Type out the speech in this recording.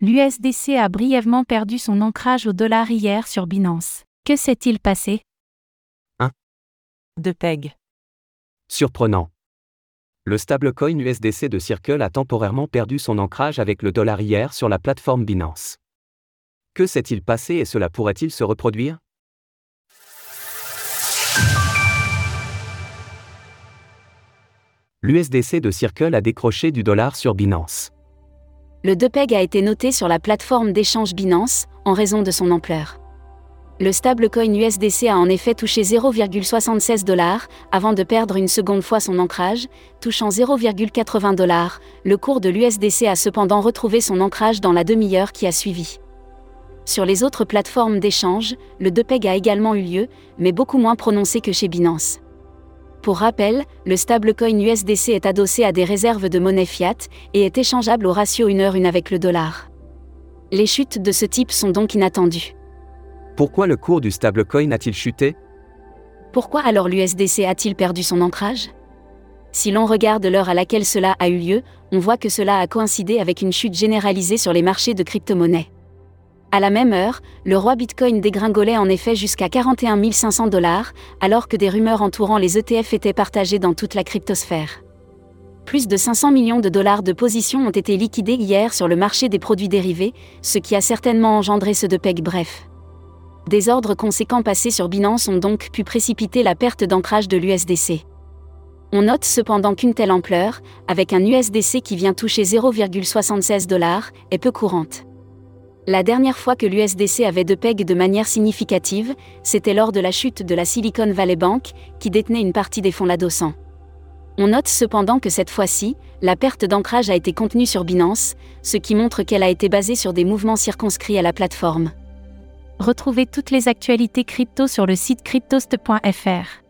L'USDC a brièvement perdu son ancrage au dollar hier sur Binance. Que s'est-il passé? De PEG. Surprenant. Le stablecoin USDC de Circle a temporairement perdu son ancrage avec le dollar hier sur la plateforme Binance. Que s'est-il passé et cela pourrait-il se reproduire? L'USDC de Circle a décroché du dollar sur Binance. Le DPEG a été noté sur la plateforme d'échange Binance, en raison de son ampleur. Le stablecoin USDC a en effet touché 0,76 dollars, avant de perdre une seconde fois son ancrage, touchant 0,80 dollars. Le cours de l'USDC a cependant retrouvé son ancrage dans la demi-heure qui a suivi. Sur les autres plateformes d'échange, le DPEG a également eu lieu, mais beaucoup moins prononcé que chez Binance. Pour rappel, le stablecoin USDC est adossé à des réserves de monnaie fiat et est échangeable au ratio 1 heure 1 avec le dollar. Les chutes de ce type sont donc inattendues. Pourquoi le cours du stablecoin a-t-il chuté? Pourquoi alors l'USDC a-t-il perdu son ancrage? Si l'on regarde l'heure à laquelle cela a eu lieu, on voit que cela a coïncidé avec une chute généralisée sur les marchés de crypto-monnaies. À la même heure, le roi Bitcoin dégringolait en effet jusqu'à 41 500 dollars, alors que des rumeurs entourant les ETF étaient partagées dans toute la cryptosphère. Plus de 500 millions de dollars de positions ont été liquidés hier sur le marché des produits dérivés, ce qui a certainement engendré ce de PEG bref. Des ordres conséquents passés sur Binance ont donc pu précipiter la perte d'ancrage de l'USDC. On note cependant qu'une telle ampleur, avec un USDC qui vient toucher 0,76 dollars, est peu courante. La dernière fois que l'USDC avait de PEG de manière significative, c'était lors de la chute de la Silicon Valley Bank, qui détenait une partie des fonds l'adossant. On note cependant que cette fois-ci, la perte d'ancrage a été contenue sur Binance, ce qui montre qu'elle a été basée sur des mouvements circonscrits à la plateforme. Retrouvez toutes les actualités crypto sur le site cryptost.fr.